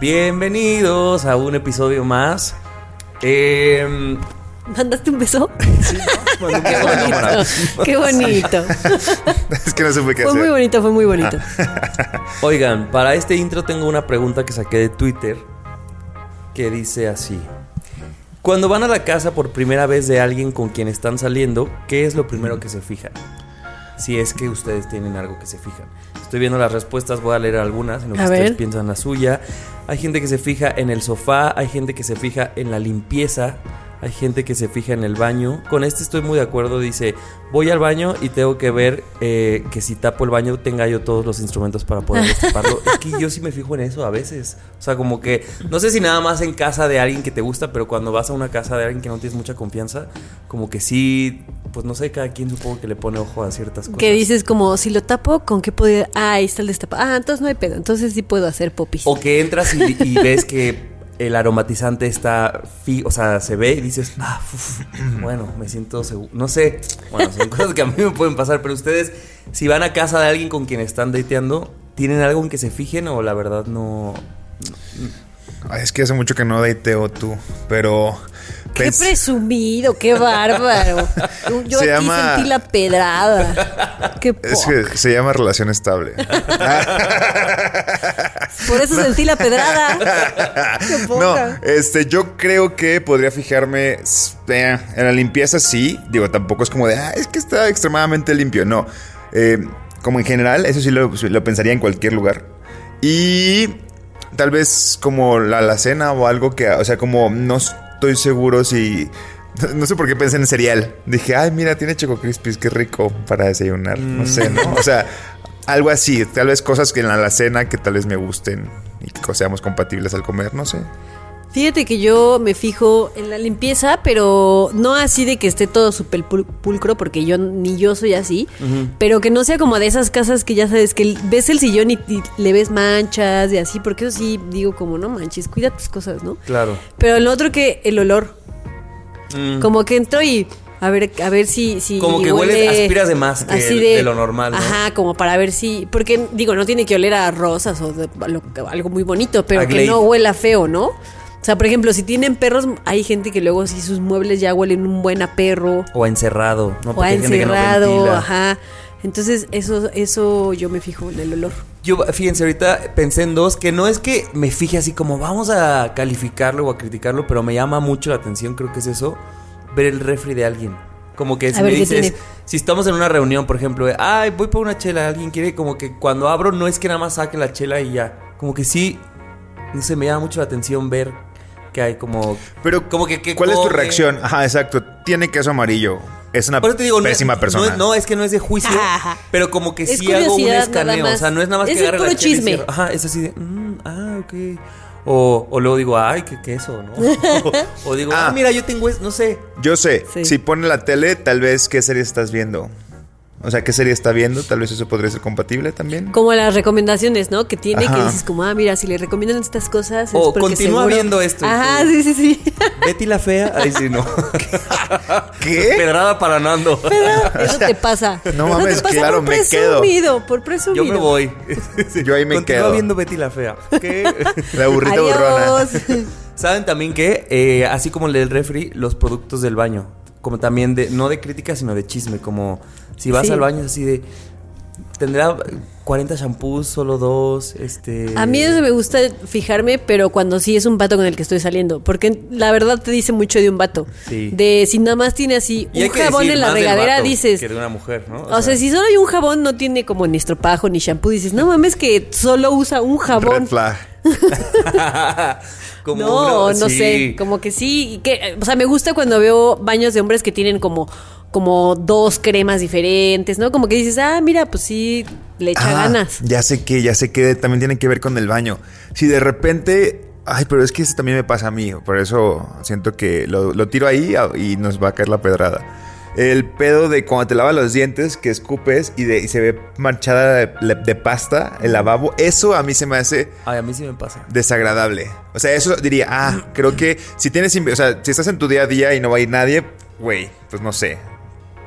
Bienvenidos a un episodio más. Eh, ¿Mandaste un beso? bueno, Qué bonito. Qué bonito. Es que no supe qué Fue hacer. muy bonito, fue muy bonito. Oigan, para este intro tengo una pregunta que saqué de Twitter que dice así. Cuando van a la casa por primera vez de alguien con quien están saliendo, ¿qué es lo primero que se fijan? Si es que ustedes tienen algo que se fijan. Estoy viendo las respuestas, voy a leer algunas en lo que A ustedes ver. piensan la suya. Hay gente que se fija en el sofá, hay gente que se fija en la limpieza, hay gente que se fija en el baño. Con este estoy muy de acuerdo, dice, voy al baño y tengo que ver eh, que si tapo el baño tenga yo todos los instrumentos para poder destaparlo. es que yo sí me fijo en eso a veces. O sea, como que, no sé si nada más en casa de alguien que te gusta, pero cuando vas a una casa de alguien que no tienes mucha confianza, como que sí, pues no sé, cada quien supongo que le pone ojo a ciertas cosas. Que dices como, si lo tapo, ¿con qué puedo? Ah, ahí está el destapado. Ah, entonces no hay pedo. Entonces sí puedo hacer popis. O que entras y, y ves que el aromatizante está, fi- o sea, se ve y dices, ah, uf, bueno, me siento seguro. No sé, bueno, son cosas que a mí me pueden pasar, pero ustedes, si van a casa de alguien con quien están dateando, ¿tienen algo en que se fijen o la verdad no? Ay, es que hace mucho que no dateo tú, pero. Qué presumido, qué bárbaro. Yo Se aquí llama- sentí la pedrada. Qué Es que se llama relación estable. Por eso sentí la pedrada. Qué no, este, yo creo que podría fijarme eh, en la limpieza, sí. Digo, tampoco es como de, ah, es que está extremadamente limpio. No. Eh, como en general, eso sí lo, lo pensaría en cualquier lugar. Y tal vez como la alacena o algo que, o sea, como no estoy seguro si. No sé por qué pensé en cereal. Dije, ay, mira, tiene Choco Crispies, qué rico para desayunar. No sé, ¿no? O sea, algo así. Tal vez cosas que en la alacena que tal vez me gusten y que seamos compatibles al comer, no sé. Fíjate que yo me fijo en la limpieza, pero no así de que esté todo súper pul- pulcro, porque yo ni yo soy así, pero que no sea como de esas casas que ya sabes que ves el sillón y, y le ves manchas y así, porque eso sí digo como no manches, cuida tus cosas, ¿no? Claro. Pero lo otro que el olor, Mm. como que entro y a ver a ver si si Como que huele- aspiras de más que de lo normal, ¿no? Ajá, como para ver si porque digo, no tiene que oler a rosas o de- lo- algo muy bonito, pero A que Glade. no huela feo, ¿no? O sea, por ejemplo, si tienen perros, hay gente que luego si sus muebles ya huelen un buen a perro O a encerrado, ¿no? o a no encerrado, ajá. Entonces, eso eso yo me fijo en el olor. Yo, fíjense, ahorita pensé en dos, que no es que me fije así como vamos a calificarlo o a criticarlo, pero me llama mucho la atención, creo que es eso, ver el refri de alguien. Como que si A me ¿qué dices, si estamos en una reunión, por ejemplo, de, ay, voy por una chela, alguien quiere, como que cuando abro no es que nada más saque la chela y ya. Como que sí, no sé, me llama mucho la atención ver que hay como... Pero, como que, que ¿cuál es tu reacción? Ajá, exacto. Tiene queso amarillo. Es una Por eso te digo, no es- pésima no persona. No, es que no es de juicio, Ajá. pero como que Es sí hago un escaneo. O sea, no es nada más Es que agarre puro la chela y chisme. Ajá, es así de, mm, ah, ok. O, o luego digo, ay, qué queso, ¿no? o, o digo, ah, Ah. mira, yo tengo, no sé. Yo sé, Sí. si pone la tele, tal vez qué serie estás viendo. O sea, qué serie está viendo, tal vez eso podría ser compatible también. Como las recomendaciones, ¿no? Que tiene que dices como, ah, mira, si le recomiendan estas cosas es O porque continúa seguro- viendo esto Ajá, sí, sí, sí. Betty la fea, ahí sí no. ¿Qué? Pedrada para Nando. Eso te pasa. no Eso mames, te pasa claro, por me quedo. presumido, por presumido. Yo me voy. Yo ahí me Continúa quedo. viendo Betty la fea. ¿Qué? La burrita burrona. ¿Saben también que, eh, así como el del refri, los productos del baño? Como también de, no de crítica, sino de chisme. Como si vas Sí. al baño es así de. Tendrá 40 shampoos, solo dos, este... A mí eso me gusta fijarme, pero cuando sí es un vato con el que estoy saliendo. Porque la verdad te dice mucho de un vato. Sí. De si nada más tiene así Y un jabón decir en la regadera, vato dices. Que de una mujer, ¿no? O, sea, si solo hay un jabón, no tiene como ni estropajo ni shampoo. Dices, no mames, que solo usa un Red jabón. flag. como no, una- no sí. sé, como que sí, que, o sea, me gusta cuando veo baños de hombres que tienen como, como dos cremas diferentes, ¿no? Como que dices, ah, mira, pues sí, le echa Ah, ganas. Ya sé que, ya sé que también tiene que ver con el baño. Si de repente. Ay, pero es que eso también me pasa a mí. Por eso siento que lo, lo tiro ahí y nos va a caer la pedrada. El pedo de cuando te lavas los dientes, que escupes y, de- y se ve manchada de, de pasta el lavabo. Eso a mí se me hace Ay, a mí sí me pasa. desagradable. O sea, eso diría, ah, creo que si tienes, o sea, si estás en tu día a día y no va a ir nadie, güey, pues no sé,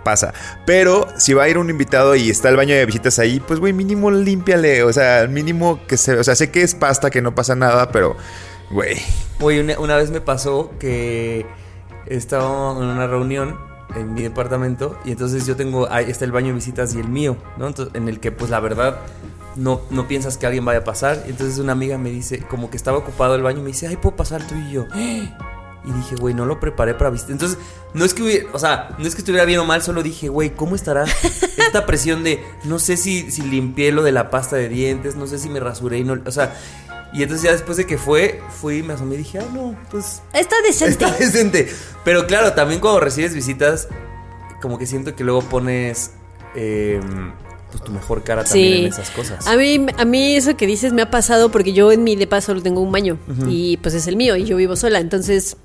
pasa. Pero si va a ir un invitado y está el baño de visitas ahí, pues güey, mínimo límpiale, o sea, mínimo que se, o sea, sé que es pasta, que no pasa nada, pero, güey, Oye, una, una vez me pasó que estaba en una reunión en mi departamento y entonces yo tengo, ahí está el baño de visitas y el mío, ¿no? Entonces, en el que pues la verdad no, no piensas que alguien vaya a pasar. Entonces una amiga me dice, como que estaba ocupado el baño, me dice, ay, ¿puedo pasar tú y yo? Y dije, güey, no lo preparé para visitar. Entonces, no es que hubiera, o sea, no es que estuviera bien o mal, solo dije, güey, ¿cómo estará esta presión de, no sé si, si limpié lo de la pasta de dientes, no sé si me rasuré y no, o sea, y entonces ya después de que fue, fui, me asomé y dije, ah, no, pues Está decente. Está decente. Pero claro, también cuando recibes visitas, como que siento que luego pones eh, pues tu mejor cara también Sí. en esas cosas. A mí, a mí eso que dices me ha pasado porque yo en mi depa solo tengo un baño y pues es el mío y yo vivo sola. Entonces,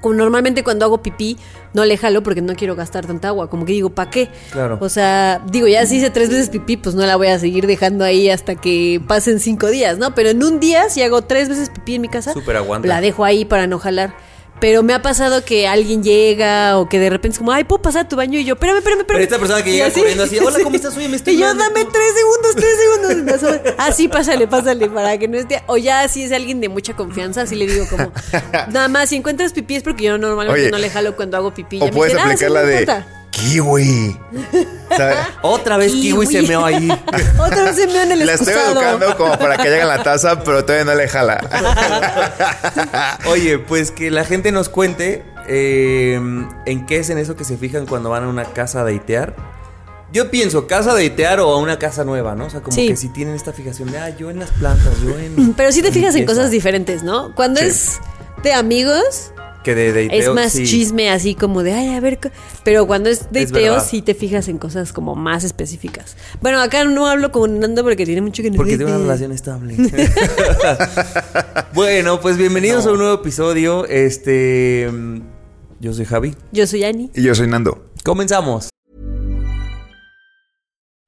como normalmente cuando hago pipí no le jalo porque no quiero gastar tanta agua. Como que digo, ¿para qué? Claro. O sea, digo, ya si hice tres veces pipí, pues no la voy a seguir dejando ahí hasta que pasen cinco días, ¿no? Pero en un día, si hago tres veces pipí en mi casa, Súper aguanta. la dejo ahí para no jalar. Pero me ha pasado que alguien llega o que de repente es como, ay, ¿puedo pasar a tu baño? Y yo, espérame, espérame, espérame. Pero esta persona que llega corriendo así, "Hola, ¿cómo estás? Oye, me estoy Y yo, bañando". dame tres segundos, tres segundos. Y me asomo, Ah, sí, pásale, pásale, para que no esté. O ya, si es alguien de mucha confianza, así le digo como, nada más, si encuentras pipí es porque yo normalmente Oye, no le jalo cuando hago pipí. o Ya me dicen, "Ah, aplicar la no de importa". Kiwi. ¿Sabes? Otra vez Kiwi Kiwi. se meó ahí. Otra vez se me en el La estoy excusado. educando como para que llegue a la taza, pero todavía no le jala. Oye, pues que la gente nos cuente eh, en qué es en eso que se fijan cuando van a una casa a datear. Yo pienso, casa a datear o a una casa nueva, ¿no? O sea, como Sí. que si tienen esta fijación de, ah, yo en las plantas, yo en... Pero sí te fijas en limpieza". cosas diferentes, ¿no? Cuando Sí. es de amigos, Que de dateo, es más sí. chisme así como de, ay, a ver. co-". Pero cuando es de Es sí te fijas en cosas como más específicas. Bueno, acá no hablo con Nando porque tiene mucho que no Porque tiene una relación estable. bueno, pues bienvenidos a un nuevo episodio. Este. mm, Yo soy Javi. Yo soy Ani. Y yo soy Nando. Comenzamos.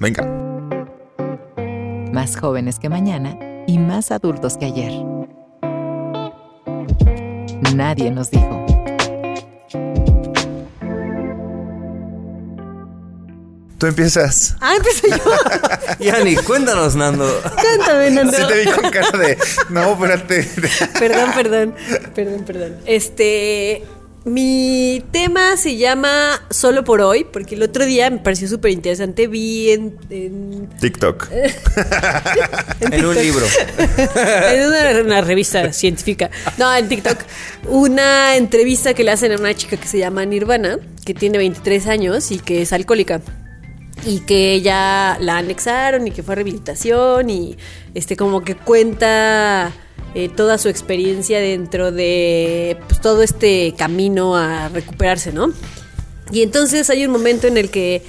Venga. Más jóvenes que mañana y más adultos que ayer. Nadie nos dijo. Tú empiezas. Ah, empecé yo. Yani, cuéntanos, Nando. Cuéntame, Nando. Sí te vi con cara de. No, espérate. Perdón, perdón, perdón, perdón. Este, mi tema se llama Solo por hoy, porque el otro día me pareció súper interesante. Vi en, en, TikTok. En un libro. en una, una revista científica, no, en TikTok, una entrevista que le hacen a una chica que se llama Nirvana, que tiene 23 años y que es alcohólica. Y que ella la anexaron y que fue a rehabilitación y este como que cuenta eh, toda su experiencia dentro de pues, todo este camino a recuperarse, ¿no? Y entonces hay un momento en el que,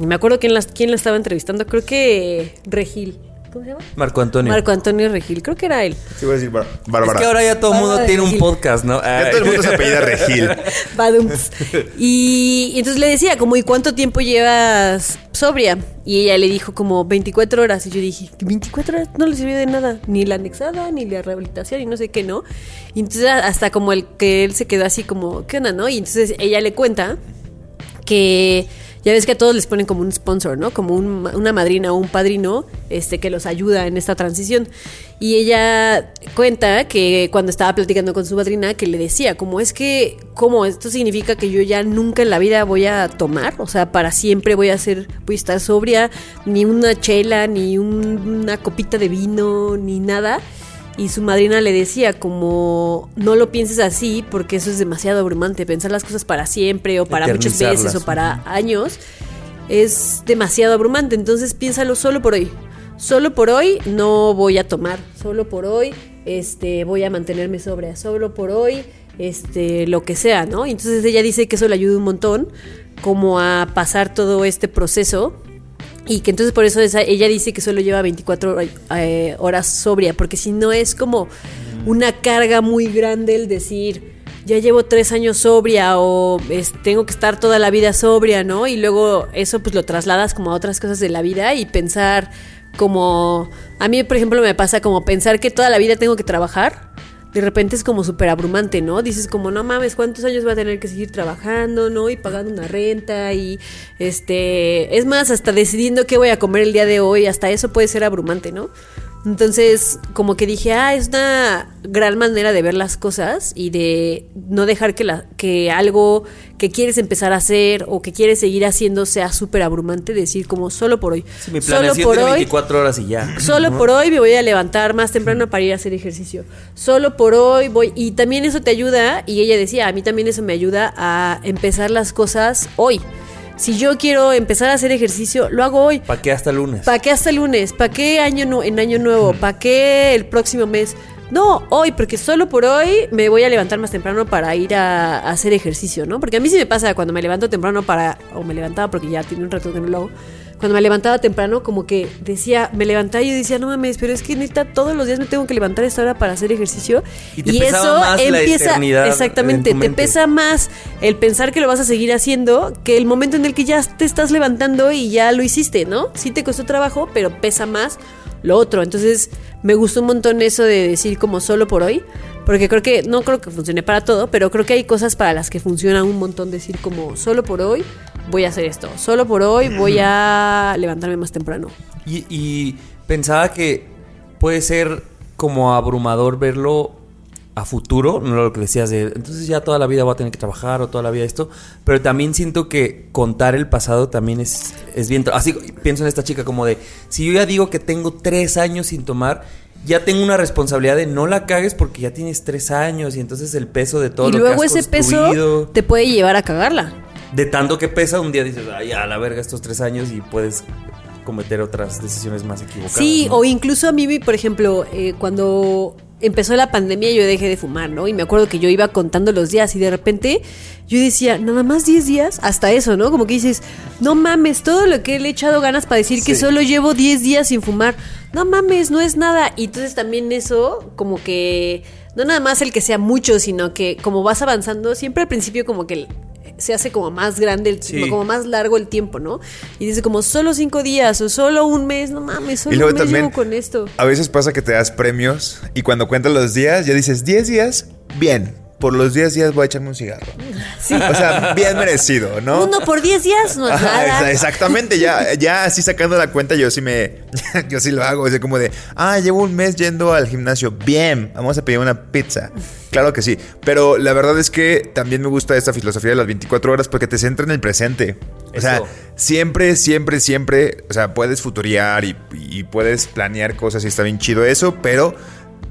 me acuerdo quién la, quién la estaba entrevistando, creo que Regil. ¿Cómo se llama? Marco Antonio. Marco Antonio Regil, creo que era él. Sí, voy a decir Bar- Bárbara. Es que ahora ya todo el mundo Bárbara tiene un Regil. podcast, ¿no? Ya todo el mundo se apellida Regil. Badums. Y, y entonces le decía, como, ¿y cuánto tiempo llevas sobria? Y ella le dijo como 24 horas. Y yo dije, ¿24 horas? No le sirvió de nada. Ni la anexada, ni la rehabilitación, y no sé qué, ¿no? Y entonces hasta como el que él se quedó así como, ¿qué onda, no? Y entonces ella le cuenta que ya ves que a todos les ponen como un sponsor, ¿no? Como un- una madrina o un padrino este, que los ayuda en esta transición. Y ella cuenta que cuando estaba platicando con su madrina, que le decía, como es que, como esto significa que yo ya nunca en la vida voy a tomar, o sea, para siempre voy a ser, voy a estar sobria, ni una chela, ni un- una copita de vino, ni nada. Y su madrina le decía como no lo pienses así porque eso es demasiado abrumante, pensar las cosas para siempre o para muchas veces o para años es demasiado abrumante, entonces piénsalo solo por hoy. Solo por hoy no voy a tomar, solo por hoy este voy a mantenerme sobria, solo por hoy este lo que sea, ¿no? Entonces ella dice que eso le ayuda un montón como a pasar todo este proceso y que entonces por eso ella dice que solo lleva 24 hor- eh, horas sobria, porque si no es como una carga muy grande el decir, ya llevo tres años sobria o tengo que estar toda la vida sobria, ¿no? Y luego eso pues lo trasladas como a otras cosas de la vida y pensar como, a mí por ejemplo me pasa como pensar que toda la vida tengo que trabajar de repente es como súper abrumante, ¿no? Dices como, no mames, ¿cuántos años va a tener que seguir trabajando, ¿no? Y pagando una renta y, este, es más, hasta decidiendo qué voy a comer el día de hoy, hasta eso puede ser abrumante, ¿no? Entonces, como que dije, ah, es una gran manera de ver las cosas y de no dejar que, la, que algo que quieres empezar a hacer o que quieres seguir haciendo sea súper abrumante, decir como solo por hoy. Sí, mi solo por hoy 24 horas y ya. Solo por hoy me voy a levantar más temprano para ir a hacer ejercicio. Solo por hoy voy. Y también eso te ayuda, y ella decía, a mí también eso me ayuda a empezar las cosas hoy. Si yo quiero empezar a hacer ejercicio, lo hago hoy. ¿Para qué hasta el lunes? ¿Para qué hasta el lunes? ¿Para qué año nu- en año nuevo? ¿Para qué el próximo mes? No, hoy, porque solo por hoy me voy a levantar más temprano para ir a, a hacer ejercicio, ¿no? Porque a mí sí me pasa cuando me levanto temprano para, o me levantaba porque ya tiene un rato que no lo hago, cuando me levantaba temprano como que decía, me levantaba y yo decía, no mames, pero es que neta todos los días me tengo que levantar a esta hora para hacer ejercicio. Y te pesaba más la eternidad exactamente, te pesa más el pensar que lo vas a seguir haciendo que el momento en el que ya te estás levantando y ya lo hiciste, ¿no? Sí te costó trabajo, pero pesa más lo otro. Entonces, me gustó un montón eso de decir como solo por hoy, porque creo que no creo que funcione para todo, pero creo que hay cosas para las que funciona un montón decir como solo por hoy voy a hacer esto, solo por hoy voy a levantarme más temprano. Y, y pensaba que puede ser como abrumador verlo a futuro, no lo que decías de entonces ya toda la vida voy a tener que trabajar o toda la vida esto, pero también siento que contar el pasado también es, es bien. Así pienso en esta chica como de si yo ya digo que tengo tres años sin tomar, ya tengo una responsabilidad de no la cagues porque ya tienes tres años y entonces el peso de todo y lo luego que has ese peso te puede llevar a cagarla. De tanto que pesa, un día dices, ay, a la verga estos tres años y puedes cometer otras decisiones más equivocadas. Sí, ¿no? o incluso a mí, por ejemplo, eh, cuando empezó la pandemia yo dejé de fumar, ¿no? Y me acuerdo que yo iba contando los días y de repente yo decía, nada más 10 días, hasta eso, ¿no? Como que dices, no mames, todo lo que le he echado ganas para decir que solo llevo 10 días sin fumar, no mames, no es nada. Y entonces también eso, como que, no nada más el que sea mucho, sino que como vas avanzando, siempre al principio como que se hace como más grande, el, Sí. como más largo el tiempo, ¿no? Y dice como solo cinco días o solo un mes, no mames, solo Y luego un mes también llevo con esto. a veces pasa que te das premios y cuando cuentas los días ya dices 10 días, bien. Por los 10 días voy a echarme un cigarro. Sí. O sea, bien merecido, ¿no? Uno por 10 días no es nada. exa- exactamente, ya, ya así sacando la cuenta, yo sí me. Yo sí lo hago. Es como de, ah, llevo un mes yendo al gimnasio. Bien, vamos a pedir una pizza. Claro que sí. Pero la verdad es que también me gusta esta filosofía de las 24 horas porque te centra en el presente. O sea, Eso. siempre, siempre, siempre. O sea, puedes futurear y, y puedes planear cosas y está bien chido eso, pero.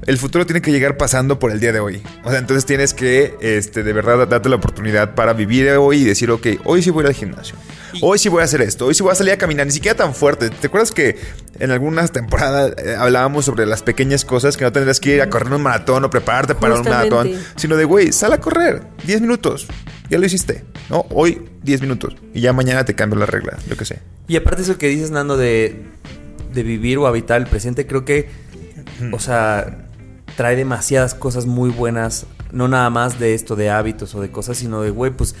El futuro tiene que llegar pasando por el día de hoy. O sea, entonces tienes que, este, de verdad, darte la oportunidad para vivir hoy y decir, ok, hoy sí voy a ir al gimnasio. Hoy sí voy a hacer esto. Hoy sí voy a salir a caminar. Ni siquiera tan fuerte. ¿Te acuerdas que en algunas temporadas eh, hablábamos sobre las pequeñas cosas que no tendrías que ir a correr un maratón o prepararte para un maratón? Sino de, güey, sal a correr. 10 minutos. Ya lo hiciste. ¿No? Hoy 10 minutos. Y ya mañana te cambio la regla. Yo qué sé. Y aparte eso que dices, Nando, de de vivir o habitar el presente, creo que, o sea, trae demasiadas cosas muy buenas, no nada más de esto, de hábitos o de cosas, sino de, güey, pues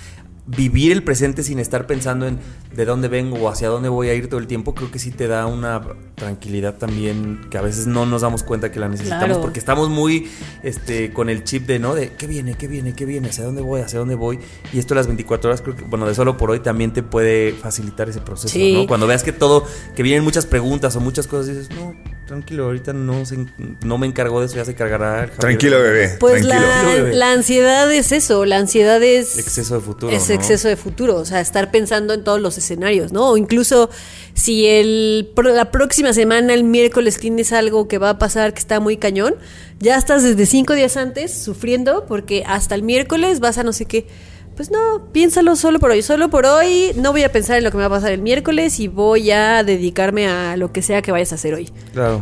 vivir el presente sin estar pensando en de dónde vengo o hacia dónde voy a ir todo el tiempo, creo que sí te da una tranquilidad también que a veces no nos damos cuenta que la necesitamos Claro. porque estamos muy este con el chip de no de qué viene, qué viene, qué viene, hacia dónde voy, hacia dónde voy y esto las 24 horas creo que bueno, de solo por hoy también te puede facilitar ese proceso, Sí. ¿no? Cuando veas que todo que vienen muchas preguntas o muchas cosas dices, "No, tranquilo, ahorita no se, no me encargo de eso, ya se cargará el Javier". Tranquilo, bebé. Pues tranquilo. la, la ansiedad es eso, la ansiedad es... exceso de futuro, Es ¿no? Exceso de futuro, o sea, estar pensando en todos los escenarios, ¿no? O incluso si el, la próxima semana, el miércoles, tienes algo que va a pasar que está muy cañón, ya estás desde cinco días antes sufriendo porque hasta el miércoles vas a no sé qué. Pues no, piénsalo solo por hoy. Solo por hoy no voy a pensar en lo que me va a pasar el miércoles y voy a dedicarme a lo que sea que vayas a hacer hoy. Claro.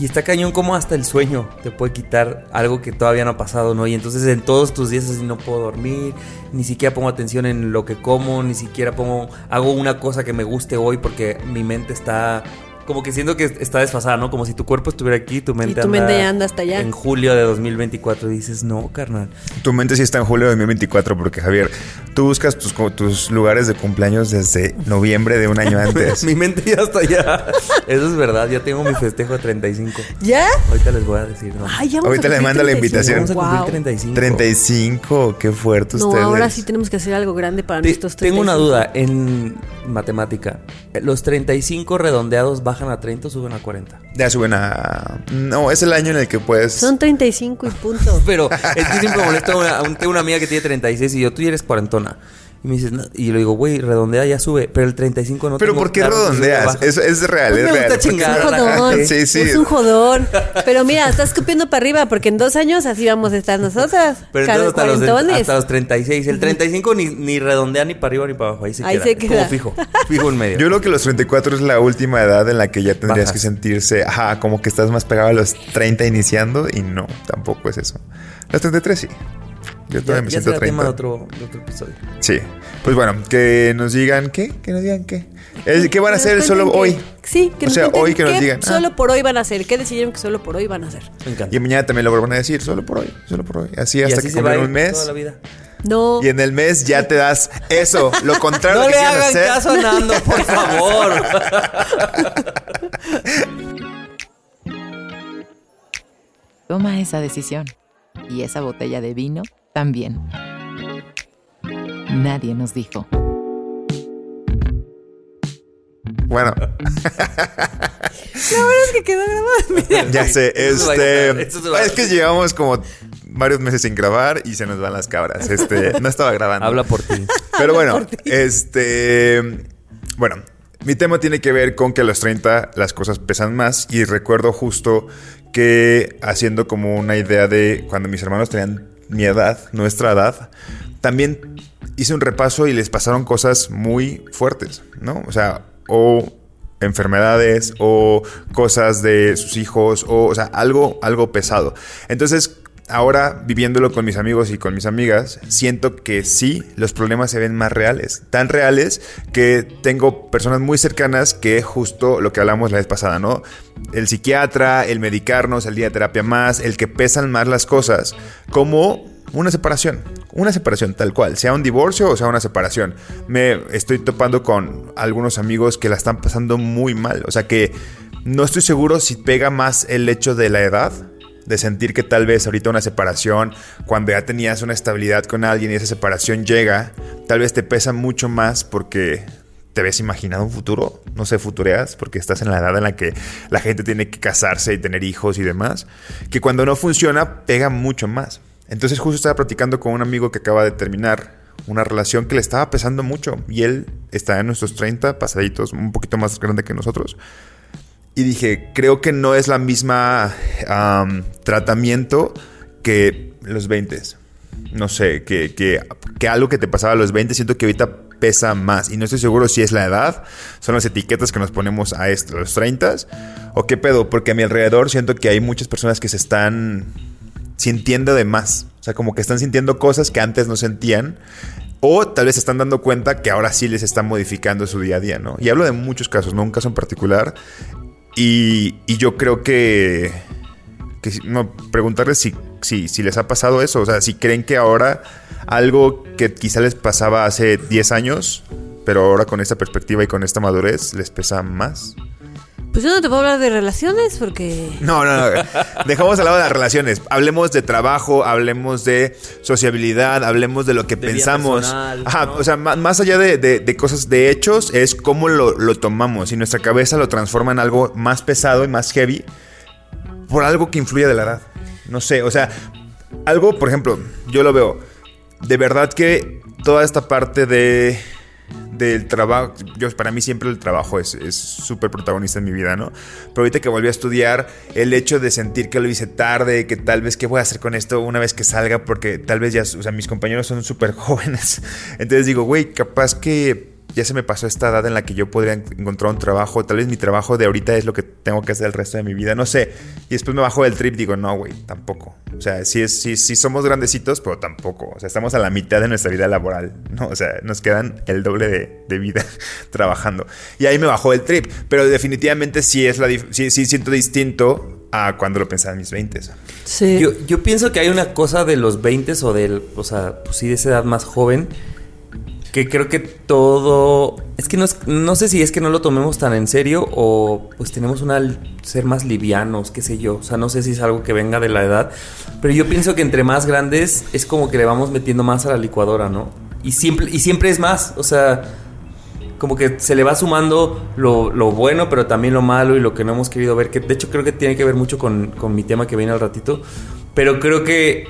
Y está cañón como hasta el sueño te puede quitar algo que todavía no ha pasado, ¿no? Y entonces en todos tus días así no puedo dormir, ni siquiera pongo atención en lo que como, ni siquiera pongo, hago una cosa que me guste hoy porque mi mente está como que siento que está desfasada, ¿no? Como si tu cuerpo estuviera aquí, tu mente tu mente anda hasta allá. En julio de 2024 y dices, no, carnal. Tu mente sí está en julio de 2024 porque, Javier, tú buscas tus, tus lugares de cumpleaños desde noviembre de un año antes. mi mente ya está allá. Eso es verdad, ya tengo mi festejo de 35. ¿Ya? Ahorita les voy a decir, ¿no? Ay, ya vamos Ahorita a le cumplir manda la 35. invitación. Vamos a cumplir Guau. 35. 35, qué fuerte No, ustedes. ahora sí tenemos que hacer algo grande para Te- nuestros tengo una 35. duda en matemática. ¿Los 35 redondeados bajan a 30 o suben a 40? Ya suben a... No, es el año en el que puedes... Son 35 y punto. Pero es que siempre molesta a una, a una amiga que tiene 36 y yo, tú ya eres cuarentona. Y me dices, no. y le digo, güey, redondea ya sube, pero el 35 no Pero ¿por qué claro redondeas? Es, es real, Pues es me real. gusta chingar. Es un jodón. Sí, sí. Es un jodón. Pero mira, estás escupiendo para arriba porque en dos años así vamos a estar nosotras. Pero Cada hasta los, hasta los 36. El 35 ni, ni redondea ni para arriba ni para abajo. Ahí se Ahí queda. se queda. Como fijo. Fijo en medio. Yo creo que los 34 es la última edad en la que ya tendrías Bajas. que sentirse, ajá, como que estás más pegado a los 30 iniciando y no, tampoco es eso. Los 33 sí. Yo ya, todavía me ya siento será tema 30. de otro, de otro episodio. Sí. Pues bueno, que nos digan qué, que nos digan qué. Es- ¿Qué van a hacer solo hoy? que- sí, que O nos sea, hoy que nos qué digan, ah. Solo por hoy van a hacer. ¿Qué decidieron que solo por hoy van a hacer? Me encanta. Y mañana también lo van a decir, solo por hoy, solo por hoy. Así hasta así que se va un mes. toda la vida. No. Y en el mes ya te das eso, lo contrario No le que quieres hagan hacer. caso a Nando, por favor. Toma esa decisión. Y esa botella de vino también. Nadie nos dijo. Bueno, Es que quedó grabado. Mira. ya sé, este es que llevamos como varios meses sin grabar y se nos van las cabras. Este, no estaba grabando. Habla por ti. Pero bueno, este. Bueno, mi tema tiene que ver con que a los 30 las cosas pesan más. Y recuerdo justo que haciendo como una idea de cuando mis hermanos tenían mi edad, nuestra edad, también hice un repaso y les pasaron cosas muy fuertes, ¿no? O sea, o enfermedades o cosas de sus hijos o, o sea, algo, algo pesado. Entonces, ahora viviéndolo con mis amigos y con mis amigas, siento que sí, los problemas se ven más reales. Tan reales que tengo personas muy cercanas que justo lo que hablamos la vez pasada, ¿no? El psiquiatra, el medicarnos, el día de terapia más, el que pesan más las cosas, como una separación. Una separación tal cual, sea un divorcio o sea una separación. Me estoy topando con algunos amigos que la están pasando muy mal. O sea que no estoy seguro si pega más el hecho de la edad de sentir que tal vez ahorita una separación, cuando ya tenías una estabilidad con alguien y esa separación llega, tal vez te pesa mucho más porque te ves imaginado un futuro, no sé, futureas, porque estás en la edad en la que la gente tiene que casarse y tener hijos y demás, que cuando no funciona pega mucho más. Entonces justo estaba platicando con un amigo que acaba de terminar una relación que le estaba pesando mucho y él está en nuestros 30 pasaditos, un poquito más grande que nosotros. Dije, creo que no es la misma am, tratamiento que los 20. No sé, que, que, algo que te pasaba a los 20 siento que ahorita pesa más. Y no estoy seguro si es la edad, son las etiquetas que nos ponemos a esto, los 30 o qué pedo, porque a mi alrededor siento que hay muchas personas que se están sintiendo de más. O sea, como que están sintiendo cosas que antes no sentían. O tal vez se están dando cuenta que ahora sí les están modificando su día a día, ¿no? Y hablo de muchos casos, no un caso en particular. Y, yo creo que, no, preguntarles si, si, si les ha pasado eso, o sea, si creen que ahora algo que quizá les pasaba hace 10 años, pero ahora con esta perspectiva y con esta madurez les pesa más. Pues yo no te puedo hablar de relaciones porque... No, no, no. Dejamos al lado las relaciones. Hablemos de trabajo, hablemos de sociabilidad, hablemos de lo que De vida pensamos. personal, Ajá, ¿no? o sea, más allá de, de- de cosas, de hechos, es cómo lo, lo tomamos. Y nuestra cabeza lo transforma en algo más pesado y más heavy por algo que influye de la edad. No sé, o sea, algo, por ejemplo, yo lo veo. De verdad que toda esta parte de del trabajo, yo para mí siempre el trabajo es es súper protagonista en mi vida, ¿no? Pero ahorita que volví a estudiar, el hecho de sentir que lo hice tarde, que tal vez qué voy a hacer con esto una vez que salga, porque tal vez ya, o sea, mis compañeros son súper jóvenes. Entonces digo, güey, capaz que ya se me pasó esta edad en la que yo podría en- encontrar un trabajo, tal vez mi trabajo de ahorita es lo que tengo que hacer el resto de mi vida, no sé. Y después me bajo del trip, digo, no, güey, tampoco. O sea, sí, es, sí, sí somos grandecitos, pero tampoco. O sea, estamos a la mitad de nuestra vida laboral, ¿no? O sea, nos quedan el doble de, de vida trabajando. Y ahí me bajó el trip, pero definitivamente sí es la dif- sí, sí siento distinto a cuando lo pensaba en mis 20. Sí. Yo, yo pienso que hay una cosa de los 20 o del, o sea, pues sí, de esa edad más joven, que creo que todo, es que no, no sé si es que no lo tomemos tan en serio o pues tenemos una ser más livianos, qué sé yo, o sea, no sé si es algo que venga de la edad, pero yo pienso que entre más grandes es como que le vamos metiendo más a la licuadora, ¿no? Y siempre, y siempre es más, o sea, como que se le va sumando lo, lo bueno, pero también lo malo y lo que no hemos querido ver, que de hecho creo que tiene que ver mucho con, con mi tema que viene al ratito, pero creo que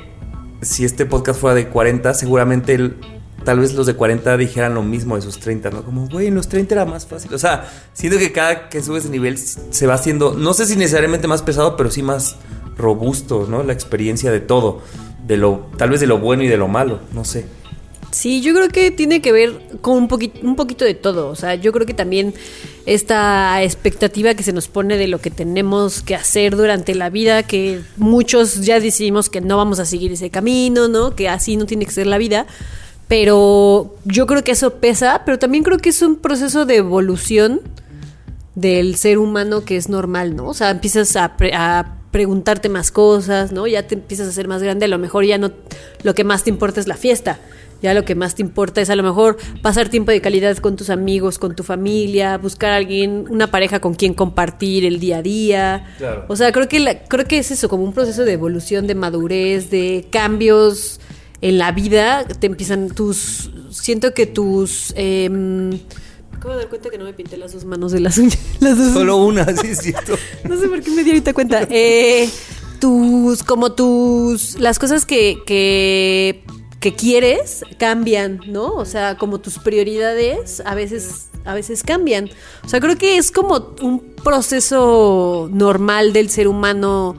si este podcast fuera de 40, seguramente el- tal vez los de 40 dijeran lo mismo de sus 30, ¿no? Como, güey, en los 30 era más fácil. O sea, siento que cada que subes de nivel se va haciendo, no sé si necesariamente más pesado, pero sí más robusto, ¿no? La experiencia de todo, de lo, tal vez de lo bueno y de lo malo, no sé. Sí, yo creo que tiene que ver con un, poquito un poquito de todo. O sea, yo creo que también esta expectativa que se nos pone de lo que tenemos que hacer durante la vida, que muchos ya decidimos que no vamos a seguir ese camino, ¿no? Que así no tiene que ser la vida. Pero yo creo que eso pesa, pero también creo que es un proceso de evolución del ser humano que es normal, ¿no? O sea, empiezas a, pre- a preguntarte más cosas, ¿no? Ya te empiezas a ser más grande, a lo mejor ya no, lo que más te importa es la fiesta, ya lo que más te importa es a lo mejor pasar tiempo de calidad con tus amigos, con tu familia, buscar a alguien, una pareja con quien compartir el día a día. Claro. O sea, creo que, la- creo que es eso, como un proceso de evolución, de madurez, de cambios en la vida, te empiezan tus, siento que tus... em, me acabo de dar cuenta que no me pinté las dos manos de las uñas. Las dos Solo una, sí es cierto. no sé por qué me di ahorita cuenta. Eh, tus, como tus, las cosas que, que, que quieres cambian, ¿no? O sea, como tus prioridades a veces, a veces cambian. O sea, creo que es como un proceso normal del ser humano,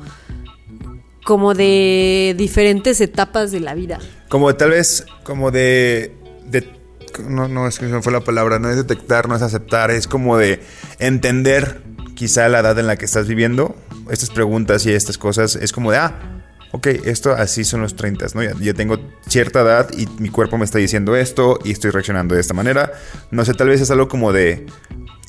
como de diferentes etapas de la vida. Como tal vez, como de. de- no, no, es que no fue la palabra, no es detectar, no es aceptar, es como de entender quizá la edad en la que estás viviendo. Estas preguntas y estas cosas, es como de, ah, ok, esto así son los 30, ¿no? Ya, ya tengo cierta edad y mi cuerpo me está diciendo esto y estoy reaccionando de esta manera. No sé, tal vez es algo como de.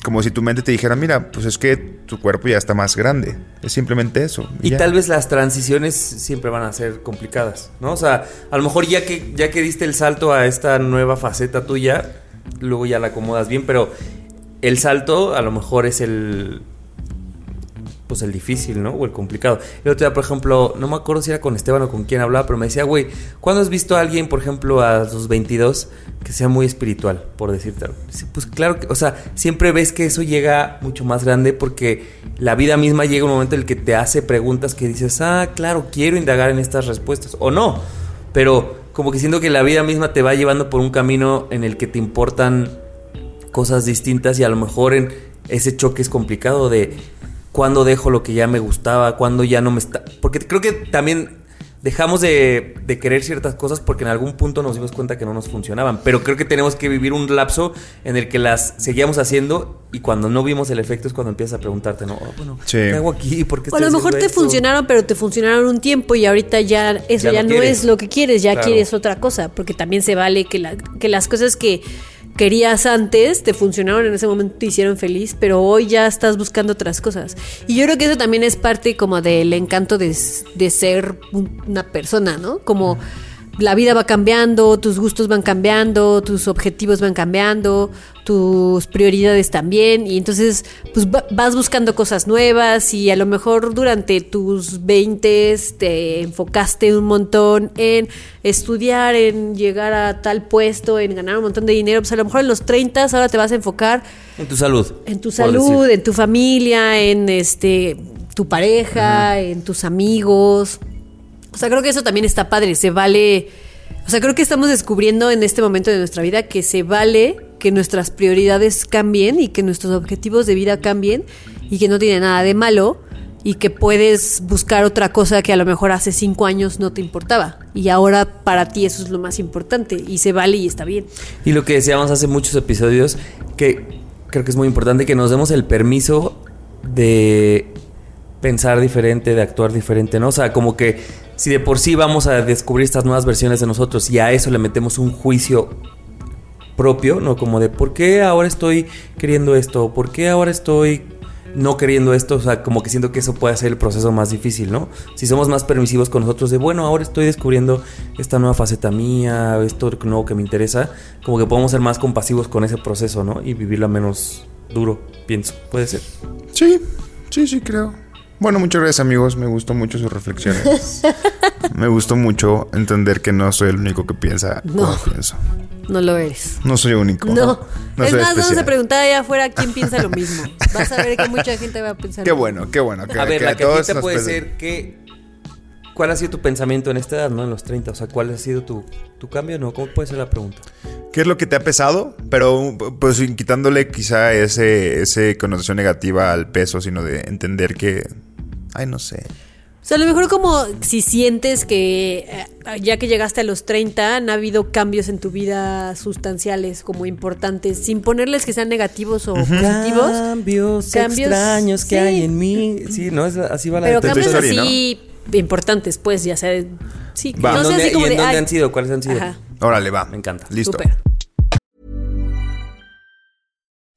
Como si tu mente te dijera, mira, pues es que tu cuerpo ya está más grande. Es simplemente eso. Y tal vez las transiciones siempre van a ser complicadas, ¿no? O sea, a lo mejor ya que, ya que diste el salto a esta nueva faceta tuya, luego ya la acomodas bien, pero el salto a lo mejor es el. Pues el difícil, ¿no? O el complicado. El otro día, por ejemplo, no me acuerdo si era con Esteban o con quién hablaba, pero me decía, güey, ¿cuándo has visto a alguien, por ejemplo, a sus 22 que sea muy espiritual, por decirte algo? Pues claro que, o sea, siempre ves que eso llega mucho más grande porque la vida misma llega un momento en el que te hace preguntas que dices, ah, claro, quiero indagar en estas respuestas, o no, pero como que siento que la vida misma te va llevando por un camino en el que te importan cosas distintas y a lo mejor en ese choque es complicado de cuándo dejo lo que ya me gustaba, cuándo ya no me está... Porque creo que también dejamos de, de querer ciertas cosas porque en algún punto nos dimos cuenta que no nos funcionaban, pero creo que tenemos que vivir un lapso en el que las seguíamos haciendo y cuando no vimos el efecto es cuando empiezas a preguntarte, no, Oh, bueno, Sí. ¿qué hago aquí? ¿Por qué O a lo mejor te esto? funcionaron, pero te funcionaron un tiempo y ahorita ya eso Ya ya, no es lo que quieres, ya Claro. quieres otra cosa, porque también se vale que, la- que las cosas que, querías antes, te funcionaron en ese momento, te hicieron feliz, pero hoy ya estás buscando otras cosas. Y yo creo que eso también es parte como del encanto de, de ser una persona, ¿no? Como la vida va cambiando, tus gustos van cambiando, tus objetivos van cambiando, tus prioridades también, y entonces pues vas buscando cosas nuevas y a lo mejor durante tus 20 te enfocaste un montón en estudiar, en llegar a tal puesto, en ganar un montón de dinero, pues a lo mejor en los 30 ahora te vas a enfocar en tu salud. En tu salud, en tu familia, en este tu pareja, en tus amigos. O sea, creo que eso también está padre, se vale... O sea, creo que estamos descubriendo en este momento de nuestra vida que se vale que nuestras prioridades cambien y que nuestros objetivos de vida cambien y que no tiene nada de malo y que puedes buscar otra cosa que a lo mejor hace cinco años no te importaba y ahora para ti eso es lo más importante y se vale y está bien. Y lo que decíamos hace muchos episodios, que creo que es muy importante que nos demos el permiso de pensar diferente, de actuar diferente, ¿no? O sea, como que si de por sí vamos a descubrir estas nuevas versiones de nosotros y a eso le metemos un juicio propio, ¿no? Como de por qué ahora estoy queriendo esto, por qué ahora estoy no queriendo esto, o sea, como que siento que eso puede ser el proceso más difícil, ¿no? Si somos más permisivos con nosotros de, bueno, ahora estoy descubriendo esta nueva faceta mía, esto nuevo que me interesa, como que podemos ser más compasivos con ese proceso, ¿no? Y vivirlo menos duro, pienso, puede ser. Sí, sí, sí, creo. Bueno, muchas gracias amigos, me gustó mucho sus reflexiones. me gustó mucho entender que no soy el único que piensa no, pienso. No lo eres. No soy único. No. es más, vamos a preguntar allá afuera quién piensa lo mismo. Vas a ver que mucha gente va a pensar. Qué bueno, qué bueno. a ver, la cajita puede ser que... ¿Cuál ha sido tu pensamiento en esta edad, no? En los 30. O sea, ¿cuál ha sido tu, tu cambio? ¿No? ¿Cómo puede ser la pregunta? ¿Qué es lo que te ha pesado? Pero pues quitándole quizá ese, ese connotación negativa al peso, sino de entender que Ay, no sé. O sea, a lo mejor como si sientes que eh, ya que llegaste a los 30 han habido cambios en tu vida sustanciales como importantes, sin ponerles que sean negativos o positivos. Cambios, extraños que hay en mí. Sí, no es así va la Pero cambios así importantes, pues, ya sea. Sí, no sé así como ¿y en dónde han sido? ¿Cuáles han sido? Órale, va. Me encanta. Listo.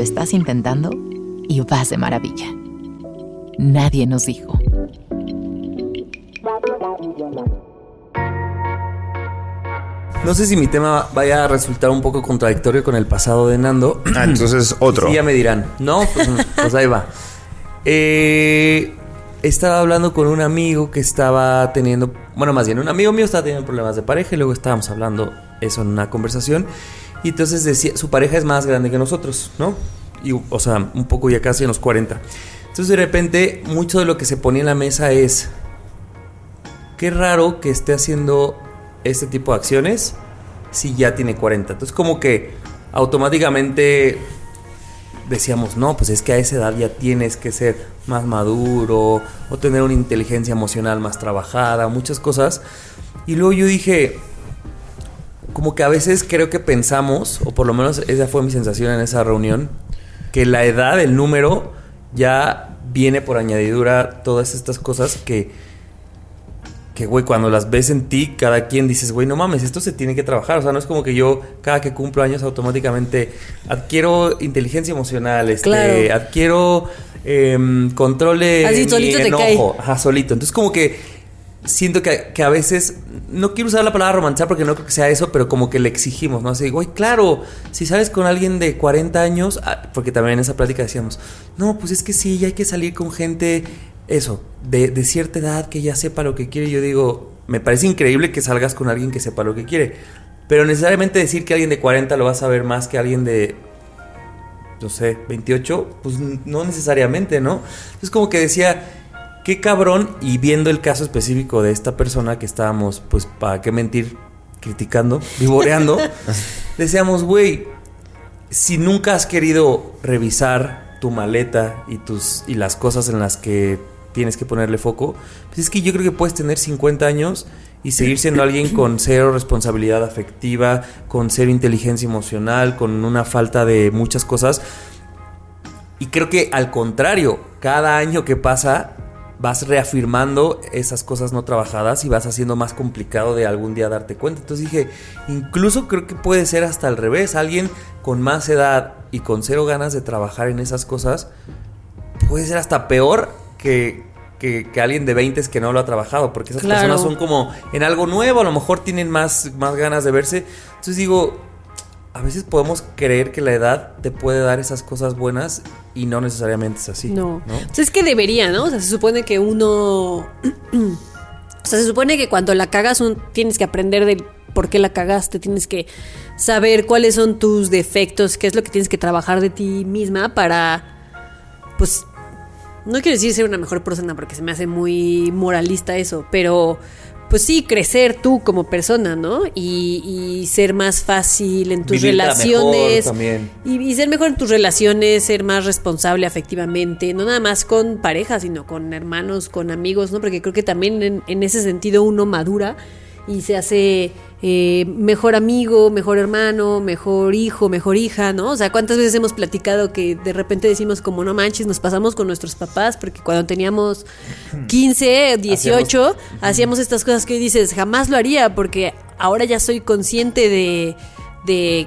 Lo estás intentando y vas de maravilla. Nadie nos dijo. No sé si mi tema vaya a resultar un poco contradictorio con el pasado de Nando. Ah, entonces otro. Sí, ya me dirán. No, pues, pues ahí va. Eh, estaba hablando con un amigo que estaba teniendo, bueno, más bien un amigo mío estaba teniendo problemas de pareja y luego estábamos hablando eso en una conversación y entonces decía, su pareja es más grande que nosotros, ¿no? Y, o sea, un poco ya casi en los 40. Entonces de repente mucho de lo que se ponía en la mesa es, qué raro que esté haciendo este tipo de acciones si ya tiene 40. Entonces como que automáticamente decíamos, no, pues es que a esa edad ya tienes que ser más maduro o tener una inteligencia emocional más trabajada, muchas cosas. Y luego yo dije, como que a veces creo que pensamos, o por lo menos esa fue mi sensación en esa reunión, que la edad, el número, ya viene por añadidura todas estas cosas que, que, güey, cuando las ves en ti, cada quien dices, güey, no mames, esto se tiene que trabajar. O sea, no es como que yo, cada que cumplo años, automáticamente adquiero inteligencia emocional, este, adquiero eh, control de Así, solito Te cae. Ajá, solito. Entonces, como que siento que, que, a veces, no quiero usar la palabra romantizar porque no creo que sea eso, pero como que le exigimos, ¿no? Así, güey, claro, si sales con alguien de 40 años, ah, porque también en esa plática decíamos, no, pues es que sí, ya hay que salir con gente, eso, de, de cierta edad que ya sepa lo que quiere. Yo digo, me parece increíble que salgas con alguien que sepa lo que quiere, pero necesariamente decir que alguien de 40 lo vas a ver más que alguien de no sé, 28, pues no necesariamente, ¿no? Es como que decía, qué cabrón, y viendo el caso específico de esta persona que estábamos, pues, para qué mentir, criticando, vivoreando, decíamos, güey, si nunca has querido revisar tu maleta y, tus, y las cosas en las que tienes que ponerle foco, pues es que yo creo que puedes tener 50 años y seguir siendo alguien con cero responsabilidad afectiva, con cero inteligencia emocional, con una falta de muchas cosas. Y creo que al contrario, cada año que pasa vas reafirmando esas cosas no trabajadas y vas haciendo más complicado de algún día darte cuenta. Entonces dije, incluso creo que puede ser hasta al revés, alguien con más edad y con cero ganas de trabajar en esas cosas, puede ser hasta peor que, que, alguien de 20 que no lo ha trabajado, porque esas personas son como en algo nuevo, a lo mejor tienen más, más ganas de verse. Entonces digo, a veces podemos creer que la edad te puede dar esas cosas buenas y no necesariamente es así. No. ¿no? es que debería, ¿no? O sea, se supone que uno... o sea, se supone que cuando la cagas un, tienes que aprender de por qué la cagaste, tienes que saber cuáles son tus defectos, qué es lo que tienes que trabajar de ti misma para, pues, no quiero decir ser una mejor persona porque se me hace muy moralista eso, pero pues sí, crecer tú como persona, ¿no? Y, ser más fácil en tus relaciones. Y, ser mejor en tus relaciones, ser más responsable afectivamente, no nada más con pareja, sino con hermanos, con amigos, ¿no? Porque creo que también en, en ese sentido uno madura y se hace eh, mejor amigo, mejor hermano, mejor hijo, mejor hija, ¿no? O sea, ¿cuántas veces hemos platicado que de repente decimos como no manches, nos pasamos con nuestros papás porque cuando teníamos 15, 18, hacíamos, estas cosas que dices, jamás lo haría porque ahora ya soy consciente de,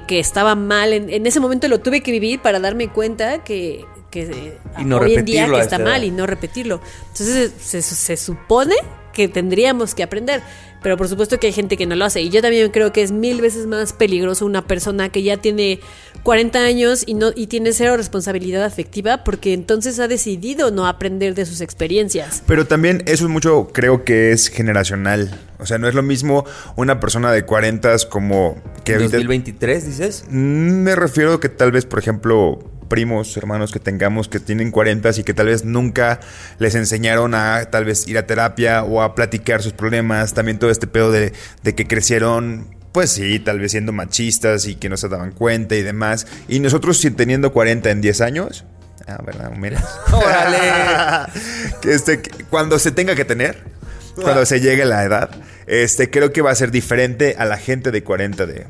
que estaba mal. En, ese momento lo tuve que vivir para darme cuenta que, que hoy en día que está mal y no repetirlo. Entonces se, se supone que tendríamos que aprender. Pero por supuesto que hay gente que no lo hace. Y yo también creo que es mil veces más peligroso una persona que ya tiene 40 años y, no, y tiene cero responsabilidad afectiva porque entonces ha decidido no aprender de sus experiencias. Pero también eso es mucho, creo que es generacional. O sea, no es lo mismo una persona de 40 como que... ¿2023 dices? Mm, me refiero que tal vez, por ejemplo, primos, hermanos que tengamos que tienen 40 y que tal vez nunca les enseñaron a tal vez ir a terapia o a platicar sus problemas. También todo este pedo de, de que crecieron pues sí, tal vez siendo machistas y que no se daban cuenta y demás. Y nosotros teniendo 40 en 10 años. Ah, ¿verdad? Mira. ¡Órale! que este, cuando se tenga que tener, cuando se llegue la edad, este, creo que va a ser diferente a la gente de 40 de,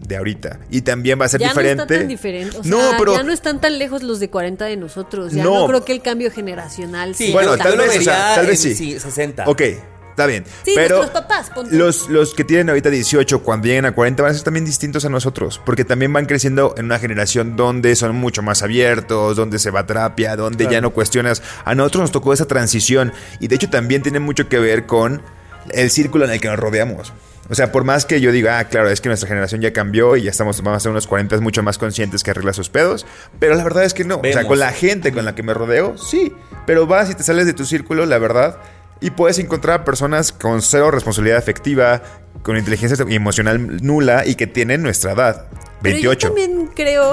de ahorita. Y también va a ser diferente. No está tan diferente. O sea, ya no están tan lejos los de 40 de nosotros. Ya no, creo que el cambio generacional sí. Bueno, tal vez, tal vez sí. 60. Ok. Está bien. Sí, pero los papás, los, los que tienen ahorita 18, cuando lleguen a 40, van a ser también distintos a nosotros. Porque también van creciendo en una generación donde son mucho más abiertos, donde se va a terapia, donde ya no cuestionas. A nosotros nos tocó esa transición. Y de hecho también tiene mucho que ver con el círculo en el que nos rodeamos. O sea, por más que yo diga, ah, claro, es que nuestra generación ya cambió y ya estamos, vamos a ser unos 40 mucho más conscientes que arregla sus pedos, pero la verdad es que no. O sea, con la gente con la que me rodeo, sí, pero vas y te sales de tu círculo, la verdad, y puedes encontrar personas con cero responsabilidad afectiva, con inteligencia emocional nula y que tienen nuestra edad. 28. yo también creo,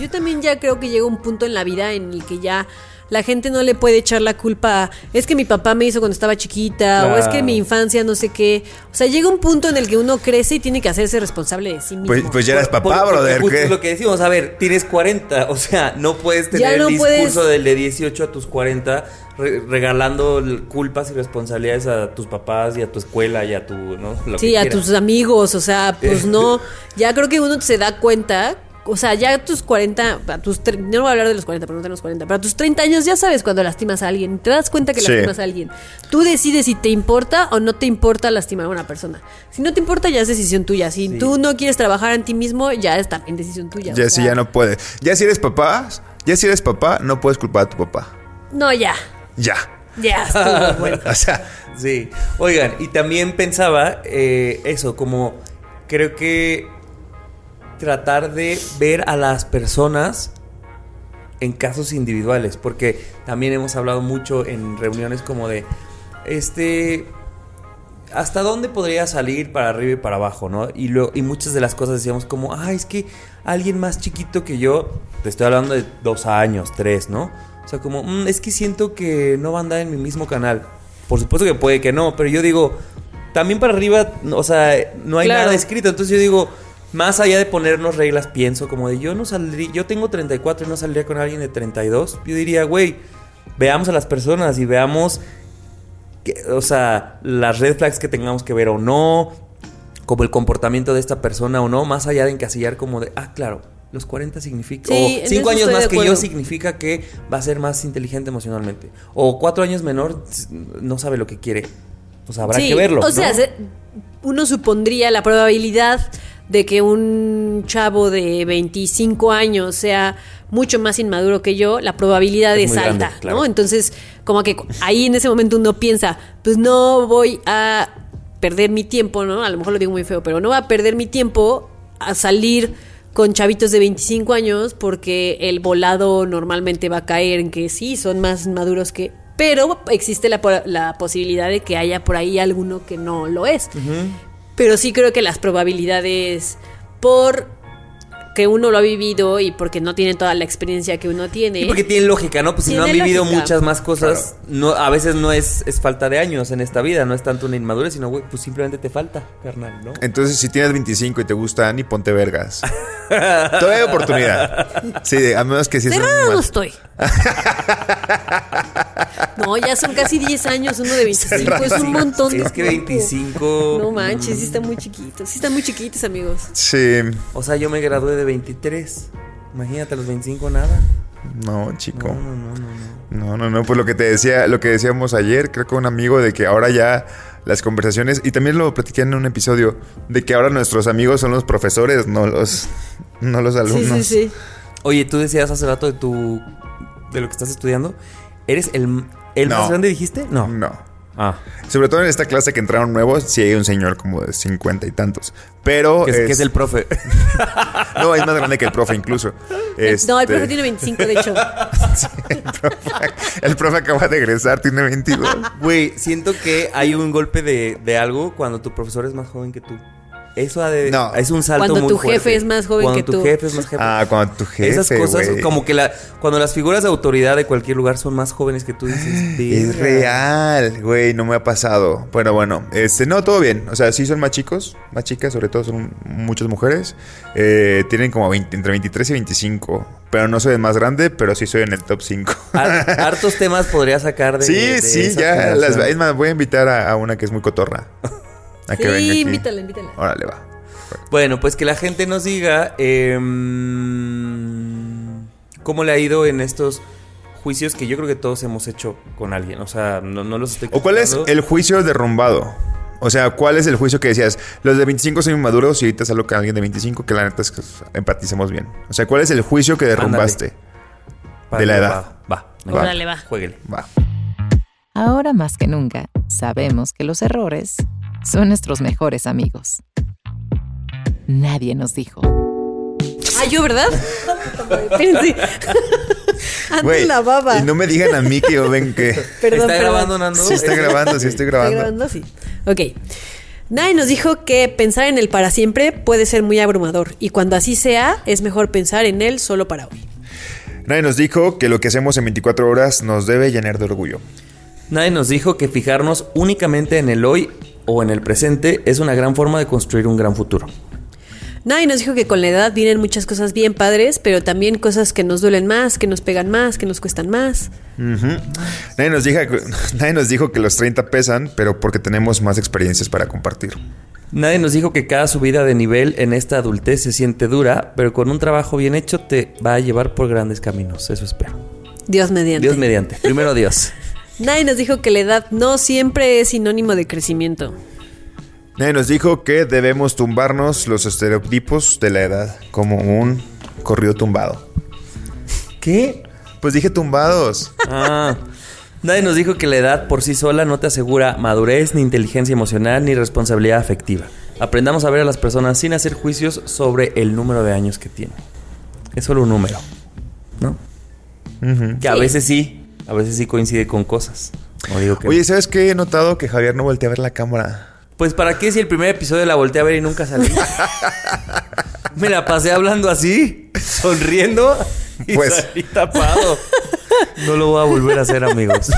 yo también ya creo que llega un punto en la vida en el que ya la gente no le puede echar la culpa es que mi papá me hizo cuando estaba chiquita o es que mi infancia no sé qué. O sea, llega un punto en el que uno crece y tiene que hacerse responsable de sí mismo. Pues, pues ya eres papá, brother. Es lo que decimos, a ver, tienes 40, o sea, no puedes tener el discurso del de 18 a tus 40 regalando culpas y responsabilidades a tus papás y a tu escuela y a tu, ¿no? sí, a tus amigos, o sea, pues no, ya creo que uno se da cuenta o sea, ya a tus 40, a tus no voy a hablar de los 40, pero no los 40, pero a tus 30 años ya sabes cuando lastimas a alguien, te das cuenta que lastimas a alguien. Tú decides si te importa o no te importa lastimar a una persona. Si no te importa, ya es decisión tuya. Si tú no quieres trabajar en ti mismo, ya es también decisión tuya. Ya si ya no puede. Ya si eres papá, ya si eres papá, no puedes culpar a tu papá. No, ya. Ya. Ya, estuvo bueno. o sea, sí. Oigan, y también pensaba eh, eso, como creo que tratar de ver a las personas en casos individuales, porque también hemos hablado mucho en reuniones como de, este, ¿hasta dónde podría salir para arriba y para abajo, no? Y, lo, y muchas de las cosas decíamos como, ah, es que alguien más chiquito que yo, te estoy hablando de dos años, tres, ¿no? O sea, como, mm, es que siento que no va a andar en mi mismo canal. Por supuesto que puede que no, pero yo digo, también para arriba, o sea, no hay Claro. nada escrito. Entonces yo digo, más allá de ponernos reglas, pienso como de yo no saldría, yo tengo 34 y no saldría con alguien de 32. Yo diría, güey, veamos a las personas y veamos, que- o sea, las red flags que tengamos que ver o no, como el comportamiento de esta persona o no, más allá de encasillar como de, ah, claro. Los 40 significa. Sí, o en 5 eso años más que yo significa que va a ser más inteligente emocionalmente. O 4 años menor no sabe lo que quiere. Pues habrá Sí, que verlo. O sea, ¿no? se- uno supondría la probabilidad de que un chavo de 25 años sea mucho más inmaduro que yo, la probabilidad Es es, muy grande, alta, claro. ¿no? Entonces, como que ahí en ese momento uno piensa, pues no voy a perder mi tiempo, ¿no? A lo mejor lo digo muy feo, pero no voy a perder mi tiempo a salir con chavitos de 25 años porque el volado normalmente va a caer en que sí, son más maduros que... Pero existe la posibilidad de que haya por ahí alguno que no lo es. Pero sí creo que las probabilidades por que uno lo ha vivido y porque no tiene toda la experiencia que uno tiene. Y porque tiene lógica, ¿no? Pues si no han vivido lógica. muchas más cosas, no, a veces no es, es falta de años en esta vida, no es tanto una inmadurez, sino, güey, pues simplemente te falta, carnal, ¿no? Entonces, si tienes 25 y te gusta Annie, ponte vergas. Todavía hay oportunidad. Sí, a menos que sí Cerrada no estoy. no, ya son casi 10 años, uno de 25 es un montón de Es que tiempo. 25... No manches, sí están muy chiquitos. Sí están muy chiquitos, amigos. Sí. O sea, yo me gradué de 23. Imagínate, a los 25 nada. No, chico. No, no, no, no. no. No, no, no, pues lo que te decía, lo que decíamos ayer, creo que un amigo de que ahora ya las conversaciones, y también lo platiqué en un episodio, de que ahora nuestros amigos son los profesores, no los, no los Sí, alumnos. sí, sí. Oye, tú decías hace rato de tu... De lo que estás estudiando. ¿Eres el, el No. más grande, dijiste? No. No. Ah. Sobre todo en esta clase que entraron nuevos, sí hay un señor como de 50 y tantos. Pero. Que es, que es el profe. No, es más grande que el profe incluso. No, el Este, profe tiene 25, de hecho. El profe acaba de egresar, tiene 22. Güey, siento que hay un golpe de, de algo cuando tu profesor es más joven que tú. Eso ha de, No. es un salto Cuando muy tu fuerte. jefe es más joven Cuando que tu tú. jefe es más jefe. Ah, cuando tu jefe. Esas cosas, como que la, cuando las figuras de autoridad de cualquier lugar son más jóvenes que tú, dices, Es "Verga". real, güey, no me ha pasado. Bueno, bueno, este, no, todo bien. O sea, sí son más chicos, más chicas, sobre todo son muchas mujeres. Eh, tienen como 20 entre 23 y 25. Pero no soy el más grande, pero sí soy en el top 5. Har- Hartos temas podría sacar de. sí, de sí, esa ya. Las, es más, voy a invitar a, a una que es muy cotorra. A que venga Sí, aquí. invítala, invítala. Órale, va. Bueno, pues que la gente nos diga em, cómo le ha ido en estos juicios que yo creo que todos hemos hecho con alguien. O sea, no, no los estoy ¿O cuál es el juicio derrumbado? O sea, ¿cuál es el juicio que decías? Los de 25 son inmaduros y ahorita salgo con alguien de 25 que la neta es que empaticemos bien. O sea, ¿cuál es el juicio que derrumbaste? de la edad. Va, va. Va. Órale, va. Jueguele. Va. Ahora más que nunca, sabemos que los errores son nuestros mejores amigos. Nadie nos dijo. Ah, yo, ¿verdad? En la baba. y no me digan a mí que yo ven que... Perdón, ¿Está perdón. grabando, Nando? Sí, estoy grabando, sí, estoy grabando. ¿Está grabando? Sí. Ok. Nadie nos dijo que pensar en el para siempre puede ser muy abrumador y cuando así sea, es mejor pensar en él solo para hoy. Nadie nos dijo que lo que hacemos en 24 horas nos debe llenar de orgullo. Nadie nos dijo que fijarnos únicamente en el hoy o en el presente es una gran forma de construir un gran futuro. Nadie nos dijo que con la edad vienen muchas cosas bien padres, pero también cosas que nos duelen más, que nos pegan más, que nos cuestan más. Nadie, nos dijo, nadie nos dijo que los 30 pesan, pero porque tenemos más experiencias para compartir. Nadie nos dijo que cada subida de nivel en esta adultez se siente dura, pero con un trabajo bien hecho te va a llevar por grandes caminos. Eso espero. Dios mediante. Dios mediante. Primero Dios. Nadie nos dijo que la edad no siempre es sinónimo de crecimiento. Nadie nos dijo que debemos tumbarnos los estereotipos de la edad, como un corrido tumbado. ¿Qué? Pues dije tumbados. Ah. Nadie nos dijo que la edad por sí sola no te asegura madurez, ni inteligencia emocional, ni responsabilidad afectiva. Aprendamos a ver a las personas sin hacer juicios sobre el número de años que tienen. Es solo un número, ¿no? Que a Sí. veces sí, a veces sí coincide con cosas. No digo que Oye, ¿sabes qué? He notado que Javier no voltea a ver la cámara. Pues para qué si el primer episodio la volteé a ver y nunca salí. Me la pasé hablando así, sonriendo y Pues. salí tapado. No lo voy a volver a hacer, amigos.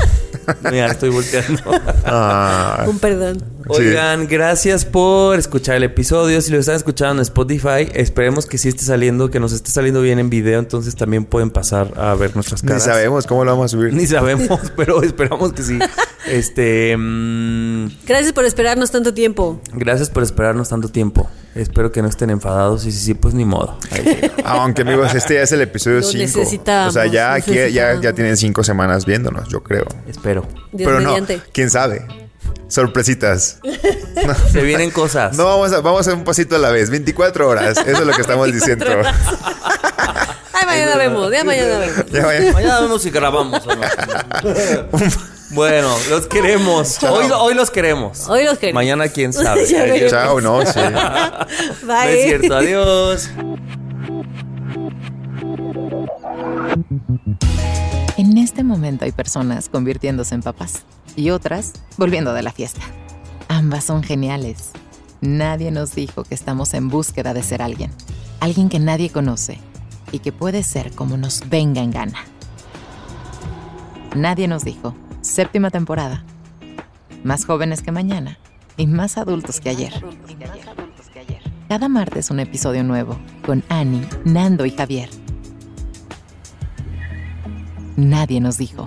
Mira, estoy volteando. Ah, Un perdón. Oigan, gracias por escuchar el episodio. Si lo están escuchando en Spotify, esperemos que sí esté saliendo, que nos esté saliendo bien en video. Entonces también pueden pasar a ver nuestras ni caras. sabemos cómo lo vamos a subir. Ni sabemos, pero esperamos que sí. Este. mm, Gracias por esperarnos tanto tiempo. gracias por esperarnos tanto tiempo. Espero que no estén enfadados. Y si sí, pues ni modo. Aunque amigos, este ya es el episodio Lo 5. necesitamos, O sea, ya aquí ya, ya tienen 5 semanas viéndonos, yo creo. Espero. Dios Pero mediante. no, quién sabe. Sorpresitas. Se vienen cosas. No vamos a, vamos a un pasito a la vez. 24 horas. Eso es lo que estamos diciendo. Ay, mañana vemos, ya mañana vemos. Ya vaya. Mañana vemos si grabamos o no. Bueno, los queremos. Hoy, hoy los queremos. Hoy los queremos. Mañana quién sabe. Chao, no, sí. Bye. No es cierto. Adiós. En este momento hay personas convirtiéndose en papás y otras volviendo de la fiesta. Ambas son geniales. Nadie nos dijo que estamos en búsqueda de ser alguien, alguien que nadie conoce y que puede ser como nos venga en gana. Nadie nos dijo. Séptima temporada. Más jóvenes que mañana y más adultos que ayer. Cada martes un episodio nuevo con Annie, Nando y Javier. Nadie nos dijo.